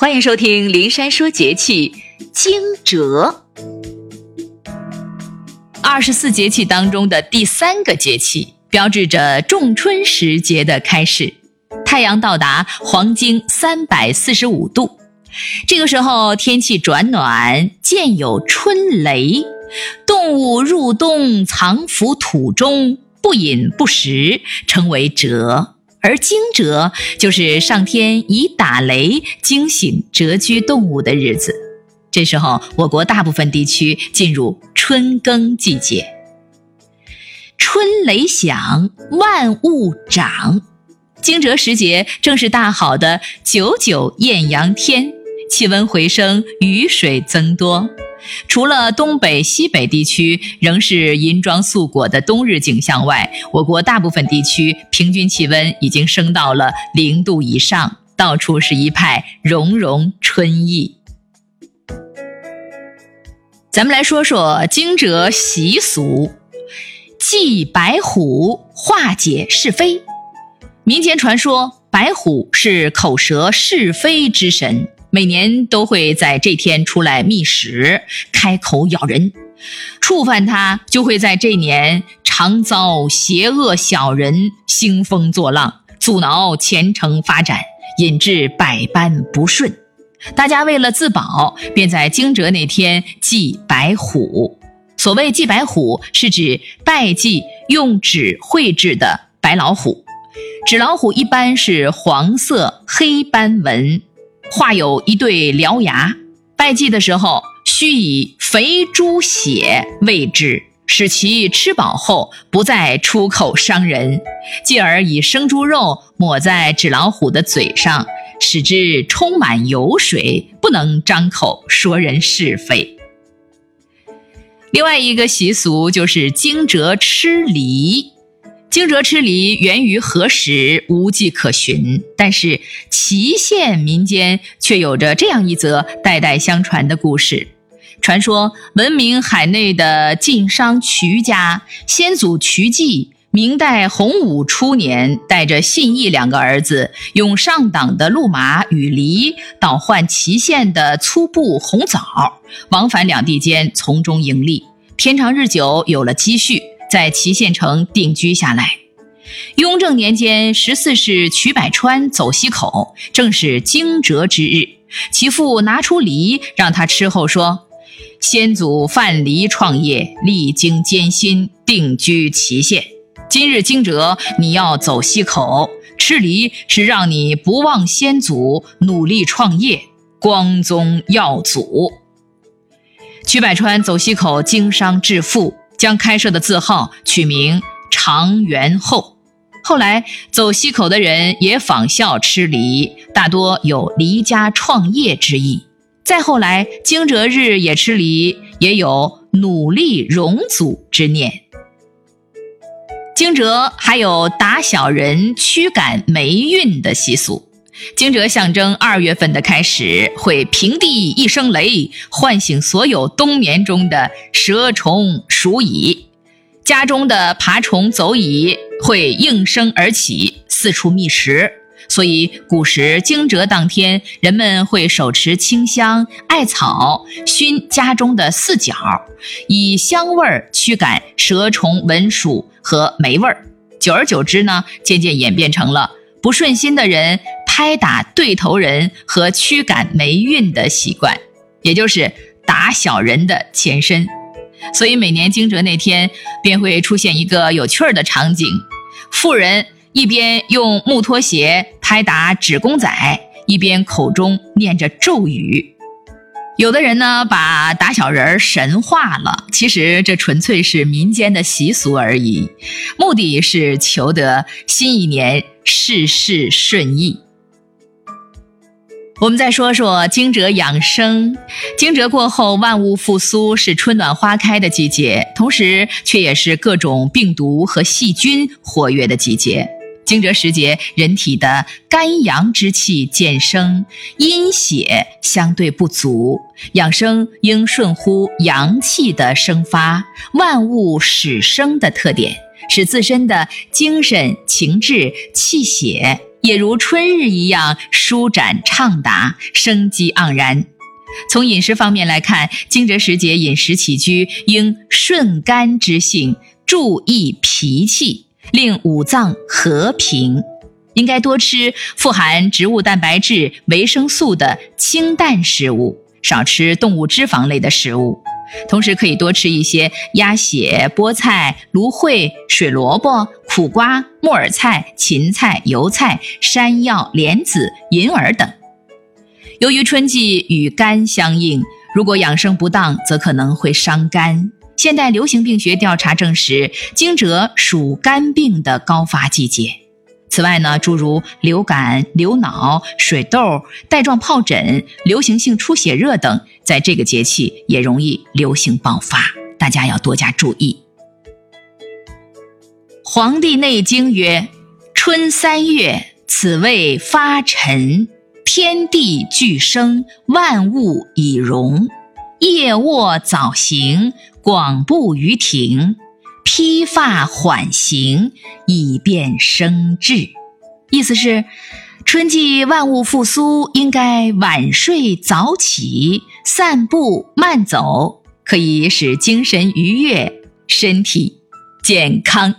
欢迎收听《灵山说节气》惊蛰。二十四节气当中的第三个节气，标志着仲春时节的开始。太阳到达黄经三百四十五度，这个时候天气转暖，渐有春雷，动物入冬藏伏土中，不饮不食，称为蛰。而惊蛰就是上天以打雷惊醒蛰居动物的日子。这时候，我国大部分地区进入春耕季节。春雷响，万物长。惊蛰时节正是大好的九九艳阳天，气温回升，雨水增多。除了东北、西北地区仍是银装素裹的冬日景象外，我国大部分地区平均气温已经升到了零度以上，到处是一派融融春意。咱们来说说惊蛰习俗，祭白虎化解是非。民间传说，白虎是口舌是非之神。每年都会在这天出来觅食，开口咬人，触犯它就会在这年常遭邪恶小人兴风作浪，阻挠前程发展，引致百般不顺。大家为了自保，便在惊蛰那天祭白虎。所谓祭白虎，是指拜祭用纸绘制的白老虎。纸老虎一般是黄色黑斑纹。画有一对獠牙，拜祭的时候需以肥猪血喂之，使其吃饱后不再出口伤人；继而以生猪肉抹在纸老虎的嘴上，使之充满油水，不能张口说人是非。另外一个习俗就是惊蛰吃梨。惊蛰吃梨源于何时，无迹可寻。但是祁县民间却有着这样一则代代相传的故事：传说闻名海内的晋商瞿家先祖瞿继，明代洪武初年，带着信义两个儿子，用上党的鹿马与梨，倒换祁县的粗布红枣，往返两地间，从中盈利。天长日久，有了积蓄。在祁县城定居下来。雍正年间，十四世瞿百川走西口，正是惊蛰之日。其父拿出梨让他吃后说：“先祖范蠡创业，历经艰辛，定居祁县。今日惊蛰，你要走西口吃梨，是让你不忘先祖，努力创业，光宗耀祖。”瞿百川走西口经商致富。将开设的字号取名长元后，后来走西口的人也仿效吃梨，大多有离家创业之意。再后来，惊蛰日也吃梨，也有努力荣祖之念。惊蛰还有打小人驱赶霉运的习俗。惊蛰象征二月份的开始，会平地一声雷，唤醒所有冬眠中的蛇虫鼠蚁，家中的爬虫走蚁会应声而起，四处觅食。所以古时惊蛰当天，人们会手持清香、艾草熏家中的四角，以香味儿驱赶蛇虫蚊鼠和霉味儿。久而久之呢，渐渐演变成了不顺心的人。拍打对头人和驱赶霉运的习惯，也就是打小人的前身。所以每年惊蛰那天，便会出现一个有趣儿的场景：妇人一边用木拖鞋拍打纸公仔，一边口中念着咒语。有的人呢，把打小人神化了，其实这纯粹是民间的习俗而已，目的是求得新一年事事顺意。我们再说说惊蛰养生。惊蛰过后，万物复苏，是春暖花开的季节，同时却也是各种病毒和细菌活跃的季节。惊蛰时节，人体的肝阳之气渐生，阴血相对不足，养生应顺乎阳气的生发、万物始生的特点，使自身的精神、情志、气血也如春日一样舒展畅达，生机盎然。从饮食方面来看，惊蛰时节饮食起居应顺肝之性，注意脾气，令五脏和平。应该多吃富含植物蛋白质、维生素的清淡食物，少吃动物脂肪类的食物。同时，可以多吃一些鸭血、菠菜、芦荟、水萝卜、苦瓜、木耳菜、芹菜、油菜、山药、莲子、银耳等。由于春季与肝相应，如果养生不当，则可能会伤肝。现代流行病学调查证实，惊蛰属肝病的高发季节。此外呢，诸如流感、流脑、水痘、带状疱疹、流行性出血热等，在这个节气也容易流行爆发，大家要多加注意。《黄帝内经》曰：“春三月，此谓发陈，天地俱生，万物以荣。夜卧早行，广步于庭。”披发缓行，以便生智。意思是，春季万物复苏，应该晚睡早起，散步慢走，可以使精神愉悦，身体健康。